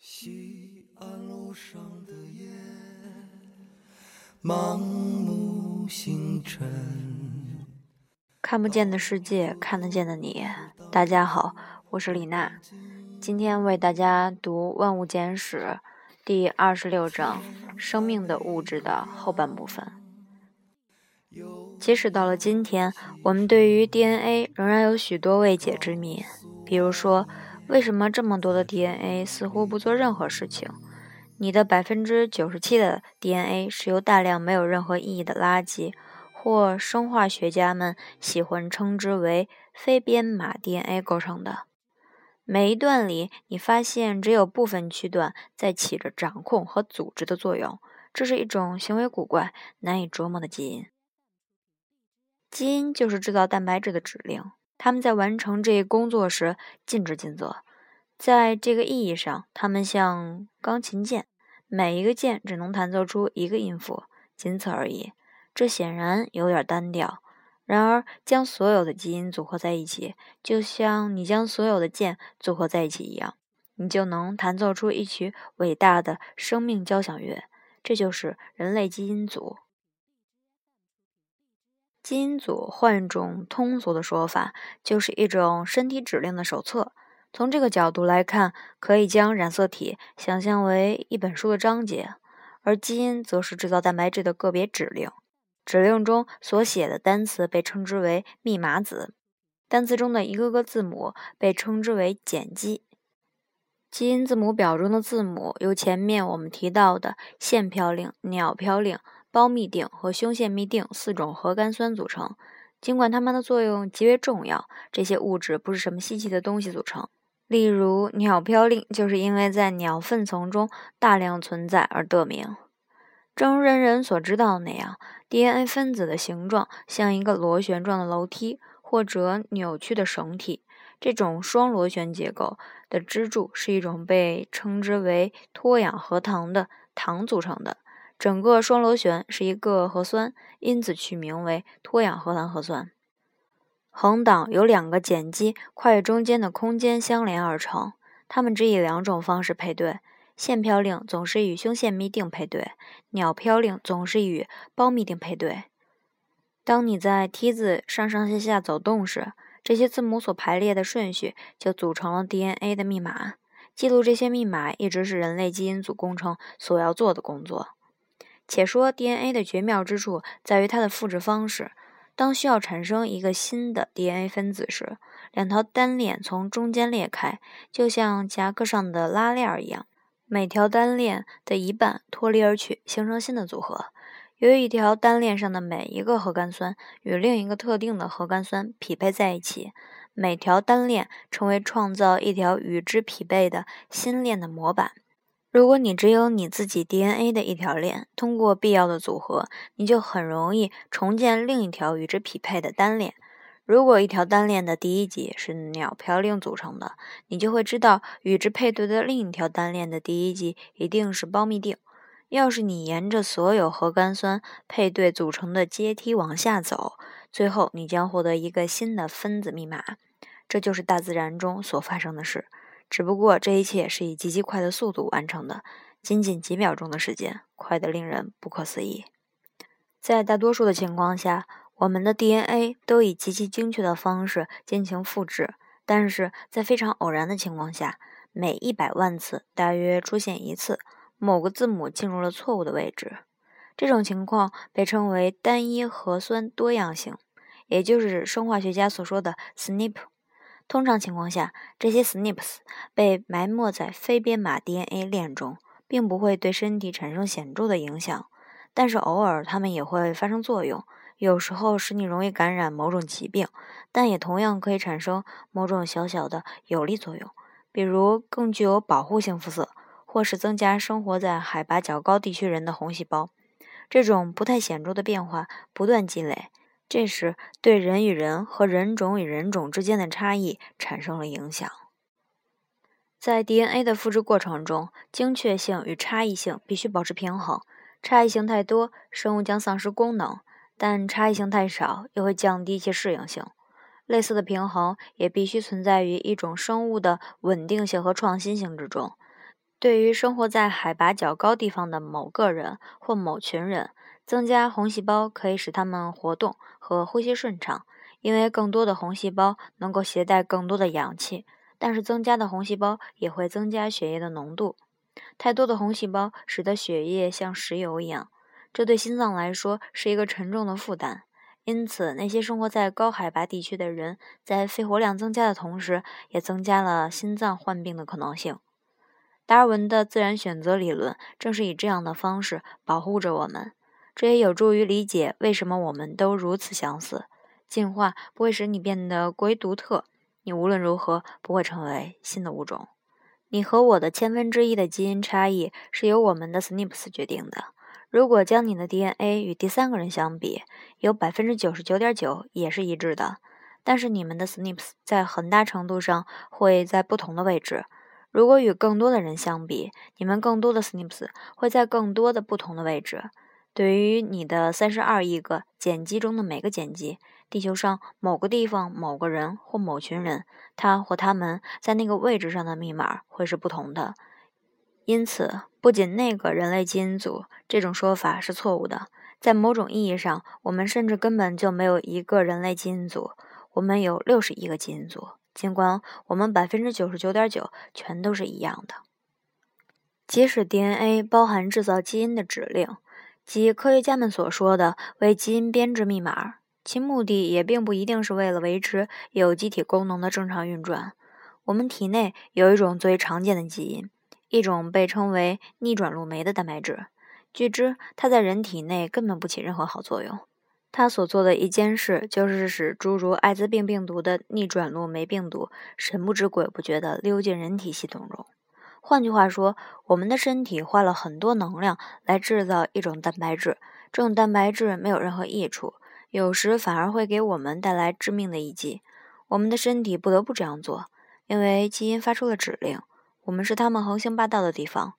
西安路上的夜，盲目星辰。看不见的世界，看得见的你。大家好，我是李娜，今天为大家读《万物简史》第二十六章“生命的物质”的后半部分。即使到了今天，我们对于 DNA 仍然有许多未解之谜，比如说。为什么这么多的 DNA 似乎不做任何事情？你的百分之九十七的 DNA 是由大量没有任何意义的垃圾，或生化学家们喜欢称之为非编码 DNA 构成的。每一段里，你发现只有部分区段在起着掌控和组织的作用，这是一种行为古怪、难以琢磨的基因。基因就是制造蛋白质的指令。他们在完成这一工作时尽职尽责，在这个意义上，他们像钢琴键，每一个键只能弹奏出一个音符，仅此而已。这显然有点单调。然而，将所有的基因组合在一起，就像你将所有的键组合在一起一样，你就能弹奏出一曲伟大的生命交响乐。这就是人类基因组。基因组，换种通俗的说法，就是一种身体指令的手册。从这个角度来看，可以将染色体想象为一本书的章节，而基因则是制造蛋白质的个别指令。指令中所写的单词被称之为密码子，单词中的一个个字母被称之为碱基。基因字母表中的字母由前面我们提到的腺嘌呤、鸟嘌呤。胞嘧啶和胸腺嘧啶四种核苷酸组成。尽管它们的作用极为重要，这些物质不是什么稀奇的东西组成。例如，鸟嘌呤就是因为在鸟粪丛中大量存在而得名。正如人人所知道的那样，DNA 分子的形状像一个螺旋状的楼梯或者扭曲的绳体。这种双螺旋结构的支柱是一种被称之为脱氧核糖的糖组成的。整个双螺旋是一个核酸，因此取名为脱氧核糖核酸。横档由两个碱基跨越中间的空间相连而成，它们只以两种方式配对：腺嘌呤总是与胸腺嘧啶配对，鸟嘌呤总是与胞嘧啶配对。当你在梯子上上下下走动时，这些字母所排列的顺序就组成了 DNA 的密码。记录这些密码一直是人类基因组工程所要做的工作。且说 DNA 的绝妙之处在于它的复制方式。当需要产生一个新的 DNA 分子时，两条单链从中间裂开，就像夹克上的拉链一样，每条单链的一半脱离而去，形成新的组合。由于一条单链上的每一个核苷酸与另一个特定的核苷酸匹配在一起，每条单链成为创造一条与之匹配的新链的模板。如果你只有你自己 DNA 的一条链，通过必要的组合，你就很容易重建另一条与之匹配的单链。如果一条单链的第一级是鸟嘌呤组成的，你就会知道与之配对的另一条单链的第一级一定是胞嘧啶。要是你沿着所有核苷酸配对组成的阶梯往下走，最后你将获得一个新的分子密码。这就是大自然中所发生的事。只不过这一切是以极其快的速度完成的，仅仅几秒钟的时间，快得令人不可思议。在大多数的情况下，我们的 DNA 都以极其精确的方式进行复制，但是在非常偶然的情况下，每一百万次大约出现一次，某个字母进入了错误的位置。这种情况被称为单一核酸多样性，也就是生化学家所说的 SNP。通常情况下，这些 SNPs 被埋没在非编码 DNA 链中，并不会对身体产生显著的影响。但是偶尔它们也会发生作用，有时候使你容易感染某种疾病，但也同样可以产生某种小小的有利作用，比如更具有保护性肤色，或是增加生活在海拔较高地区人的红细胞。这种不太显著的变化不断积累。这时，对人与人和人种与人种之间的差异产生了影响。在 DNA 的复制过程中，精确性与差异性必须保持平衡。差异性太多，生物将丧失功能；但差异性太少，又会降低其适应性。类似的平衡也必须存在于一种生物的稳定性和创新性之中。对于生活在海拔较高地方的某个人或某群人，增加红细胞可以使它们活动和呼吸顺畅，因为更多的红细胞能够携带更多的氧气。但是，增加的红细胞也会增加血液的浓度。太多的红细胞使得血液像石油一样，这对心脏来说是一个沉重的负担。因此，那些生活在高海拔地区的人，在肺活量增加的同时，也增加了心脏患病的可能性。达尔文的自然选择理论正是以这样的方式保护着我们，这也有助于理解为什么我们都如此相似。进化不会使你变得过于独特，你无论如何不会成为新的物种。你和我的千分之一的基因差异是由我们的 SNPs 决定的。如果将你的 DNA 与第三个人相比，有百分之九十九点九也是一致的，但是你们的 SNPs 在很大程度上会在不同的位置。如果与更多的人相比，你们更多的 SNPs 会在更多的不同的位置。对于你的三十二亿个碱基中的每个碱基，地球上某个地方、某个人或某群人，他或他们在那个位置上的密码会是不同的。因此，不仅那个人类基因组这种说法是错误的，在某种意义上，我们甚至根本就没有一个人类基因组，我们有六十亿个基因组。尽管我们百分之九十九点九全都是一样的，即使 DNA 包含制造基因的指令，即科学家们所说的为基因编制密码，其目的也并不一定是为了维持有机体功能的正常运转。我们体内有一种最常见的基因，一种被称为逆转录酶的蛋白质。据知，它在人体内根本不起任何好作用。它所做的一件事，就是使诸如艾滋病病毒的逆转录酶病毒神不知鬼不觉地溜进人体系统中。换句话说，我们的身体花了很多能量来制造一种蛋白质，这种蛋白质没有任何益处，有时反而会给我们带来致命的一击。我们的身体不得不这样做，因为基因发出了指令。我们是他们横行霸道的地方。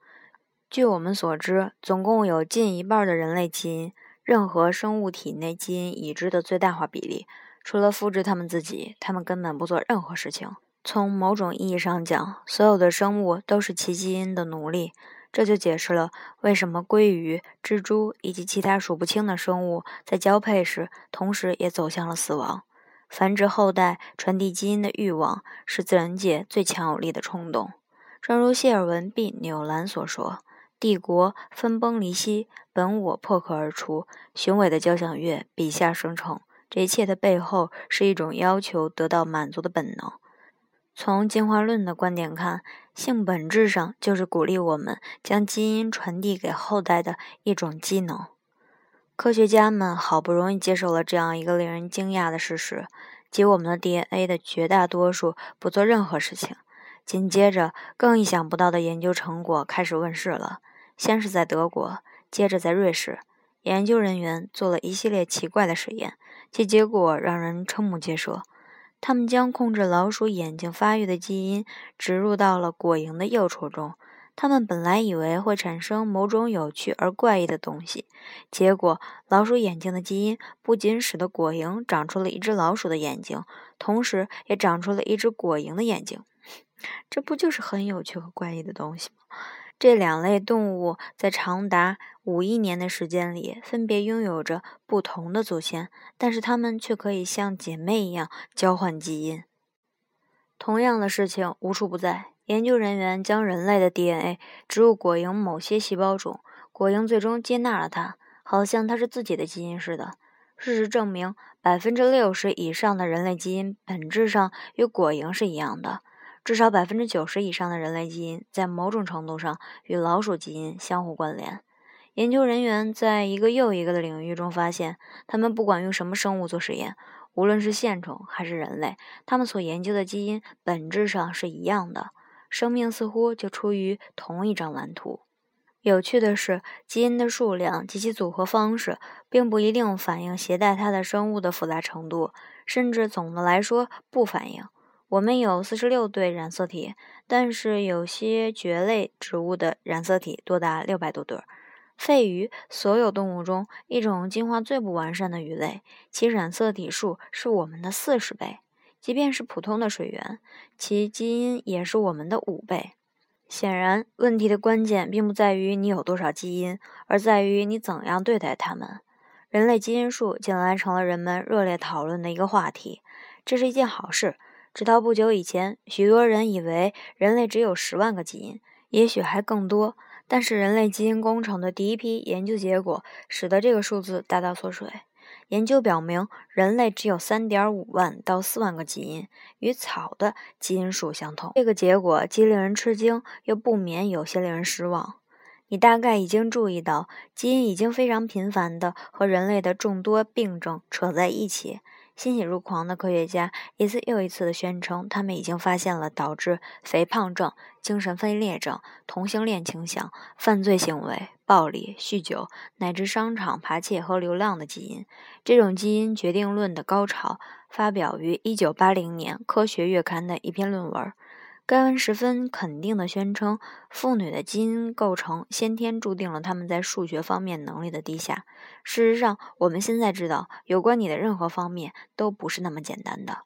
据我们所知，总共有近一半的人类基因。任何生物体内基因已知的最大化比例，除了复制它们自己，它们根本不做任何事情。从某种意义上讲，所有的生物都是其基因的奴隶。这就解释了为什么鲑鱼、蜘蛛以及其他数不清的生物在交配时，同时也走向了死亡。繁殖后代、传递基因的欲望是自然界最强有力的冲动。正如谢尔文 ·B· 纽兰所说。帝国分崩离析，本我破壳而出。雄伟的交响乐，笔下生成。这一切的背后是一种要求得到满足的本能。从进化论的观点看，性本质上就是鼓励我们将基因传递给后代的一种机能。科学家们好不容易接受了这样一个令人惊讶的事实，即我们的 DNA 的绝大多数不做任何事情。紧接着，更意想不到的研究成果开始问世了。先是在德国，接着在瑞士，研究人员做了一系列奇怪的实验，其结果让人瞠目结舌。他们将控制老鼠眼睛发育的基因植入到了果蝇的幼雏中。他们本来以为会产生某种有趣而怪异的东西，结果老鼠眼睛的基因不仅使得果蝇长出了一只老鼠的眼睛，同时也长出了一只果蝇的眼睛。这不就是很有趣和怪异的东西吗？这两类动物在长达五亿年的时间里，分别拥有着不同的祖先，但是它们却可以像姐妹一样交换基因。同样的事情无处不在。研究人员将人类的 DNA 植入果蝇某些细胞中，果蝇最终接纳了它，好像它是自己的基因似的。事实证明，百分之六十以上的人类基因本质上与果蝇是一样的。至少百分之九十以上的人类基因在某种程度上与老鼠基因相互关联。研究人员在一个又一个的领域中发现，他们不管用什么生物做实验，无论是线虫还是人类，他们所研究的基因本质上是一样的。生命似乎就出于同一张蓝图。有趣的是，基因的数量及其组合方式并不一定反映携带它的生物的复杂程度，甚至总的来说不反映。我们有四十六对染色体，但是有些蕨类植物的染色体多达六百多对。肺鱼，所有动物中一种进化最不完善的鱼类，其染色体数是我们的四十倍。即便是普通的水源，其基因也是我们的五倍。显然，问题的关键并不在于你有多少基因，而在于你怎样对待它们。人类基因数近来成了人们热烈讨论的一个话题，这是一件好事。直到不久以前，许多人以为人类只有十万个基因，也许还更多。但是，人类基因工程的第一批研究结果使得这个数字大大缩水。研究表明，人类只有三点五万到四万个基因，与草的基因数相同。这个结果既令人吃惊，又不免有些令人失望。你大概已经注意到，基因已经非常频繁地和人类的众多病症扯在一起。欣喜若狂的科学家一次又一次地宣称，他们已经发现了导致肥胖症、精神分裂症、同性恋倾向、犯罪行为、暴力、酗酒乃至商场扒窃和流浪的基因。这种基因决定论的高潮发表于1980年《科学月刊》的一篇论文。该文十分肯定地宣称，妇女的基因构成先天注定了她们在数学方面能力的低下。事实上，我们现在知道，有关你的任何方面都不是那么简单的。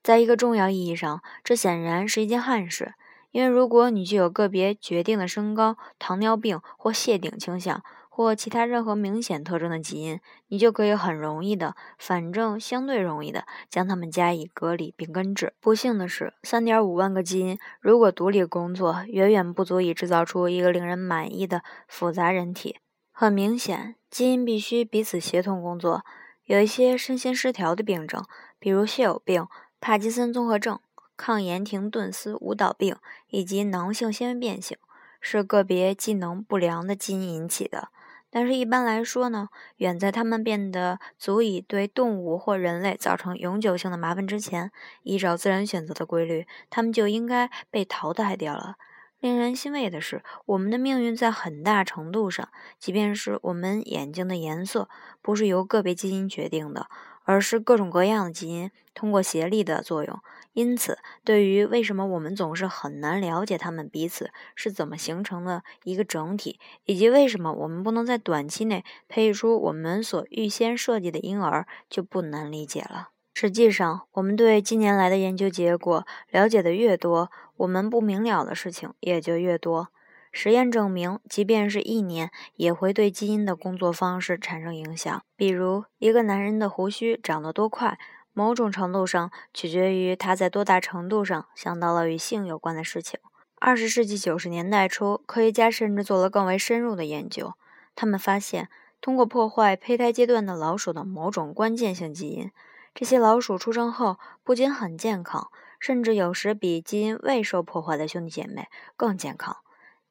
在一个重要意义上，这显然是一件憾事，因为如果你具有个别决定的身高、糖尿病或谢顶倾向，或其他任何明显特征的基因，你就可以很容易的，反正相对容易的，将它们加以隔离并根治。不幸的是，三点五万个基因如果独立工作，远远不足以制造出一个令人满意的复杂人体。很明显，基因必须彼此协同工作。有一些身心失调的病症，比如血友病、帕金森综合症、抗盐廷顿斯舞蹈病以及囊性纤维变性，是个别机能不良的基因引起的。但是，一般来说呢，远在它们变得足以对动物或人类造成永久性的麻烦之前，依照自然选择的规律，它们就应该被淘汰掉了。令人欣慰的是，我们的命运在很大程度上，即便是我们眼睛的颜色，不是由个别基因决定的。而是各种各样的基因通过协力的作用，因此，对于为什么我们总是很难了解它们彼此是怎么形成的一个整体，以及为什么我们不能在短期内培育出我们所预先设计的婴儿，就不难理解了。实际上，我们对近年来的研究结果了解的越多，我们不明了的事情也就越多。实验证明，即便是一年，也会对基因的工作方式产生影响。比如，一个男人的胡须长得多快，某种程度上取决于他在多大程度上想到了与性有关的事情。二十世纪九十年代初，科学家甚至做了更为深入的研究。他们发现，通过破坏胚胎阶段的老鼠的某种关键性基因，这些老鼠出生后不仅很健康，甚至有时比基因未受破坏的兄弟姐妹更健康。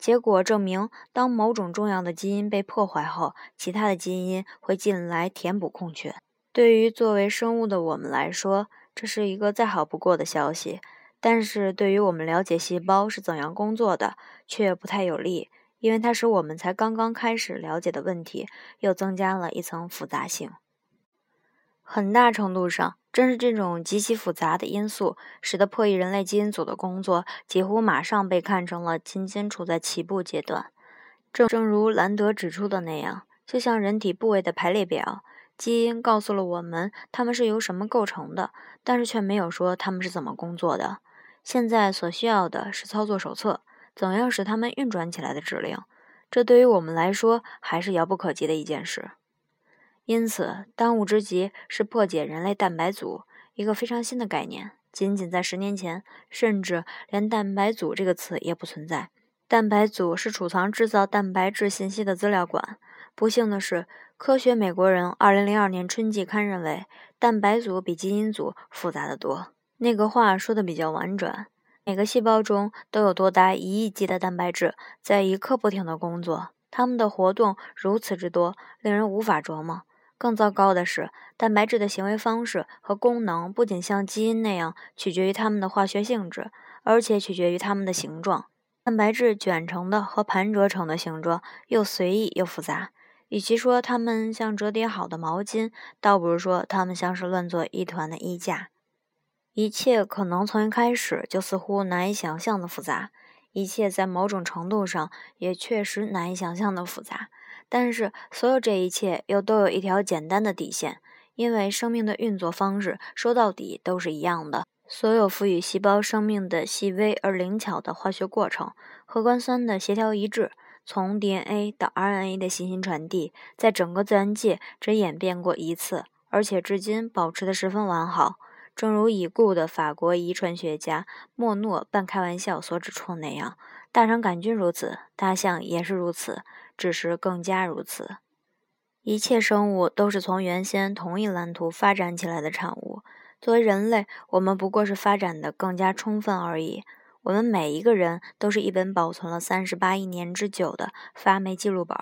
结果证明，当某种重要的基因被破坏后，其他的基因会进来填补空缺。对于作为生物的我们来说，这是一个再好不过的消息；但是对于我们了解细胞是怎样工作的，却不太有利，因为它使我们才刚刚开始了解的问题又增加了一层复杂性。很大程度上。正是这种极其复杂的因素，使得破译人类基因组的工作几乎马上被看成了仅仅处在起步阶段。正正如兰德指出的那样，就像人体部位的排列表，基因告诉了我们它们是由什么构成的，但是却没有说它们是怎么工作的。现在所需要的是操作手册，怎样使它们运转起来的指令。这对于我们来说还是遥不可及的一件事。因此，当务之急是破解人类蛋白组，一个非常新的概念。仅仅在十年前，甚至连“蛋白组”这个词也不存在。蛋白组是储藏制造蛋白质信息的资料馆。不幸的是，《科学美国人》二零零二年春季刊认为，蛋白组比基因组复杂的多。那个话说的比较婉转。每个细胞中都有多达一亿级的蛋白质在一刻不停地工作，它们的活动如此之多，令人无法琢磨。更糟糕的是，蛋白质的行为方式和功能不仅像基因那样取决于它们的化学性质，而且取决于它们的形状。蛋白质卷成的和盘折成的形状又随意又复杂。与其说它们像折叠好的毛巾，倒不如说它们像是乱作一团的衣架。一切可能从一开始就似乎难以想象的复杂，一切在某种程度上也确实难以想象的复杂。但是，所有这一切又都有一条简单的底线，因为生命的运作方式说到底都是一样的。所有赋予细胞生命的细微而灵巧的化学过程，核苷酸的协调一致，从 DNA 到 RNA 的信息传递，在整个自然界只演变过一次，而且至今保持得十分完好。正如已故的法国遗传学家莫诺半开玩笑所指出那样，大肠杆菌如此，大象也是如此，只是更加如此。一切生物都是从原先同一蓝图发展起来的产物。作为人类，我们不过是发展的更加充分而已。我们每一个人都是一本保存了三十八亿年之久的发霉记录本，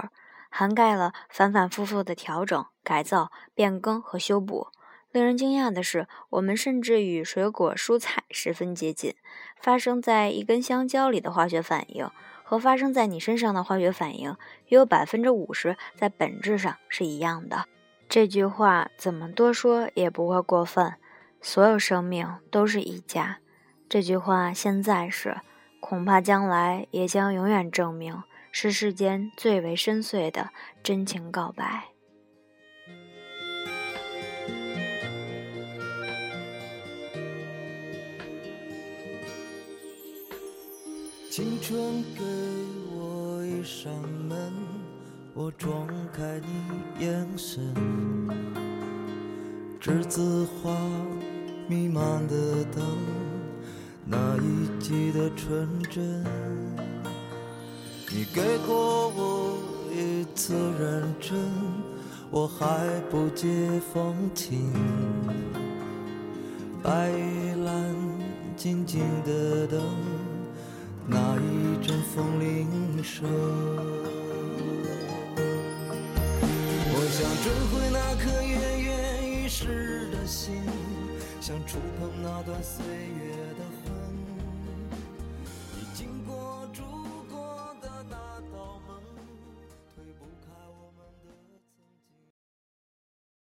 涵盖了反反复复的调整、改造、变更和修补。令人惊讶的是，我们甚至与水果、蔬菜十分接近。发生在一根香蕉里的化学反应，和发生在你身上的化学反应，约有百分之五十在本质上是一样的。这句话怎么多说也不会过分。所有生命都是一家。这句话现在是，恐怕将来也将永远证明是世间最为深邃的真情告白。青春给我一扇门，我撞开你眼神，栀子花弥漫的灯，那一季的纯真。你给过我一次认真，我还不解风情。白玉兰静静的等。那一阵风铃声，我想追回那颗跃跃欲试的心，想触碰那段岁月。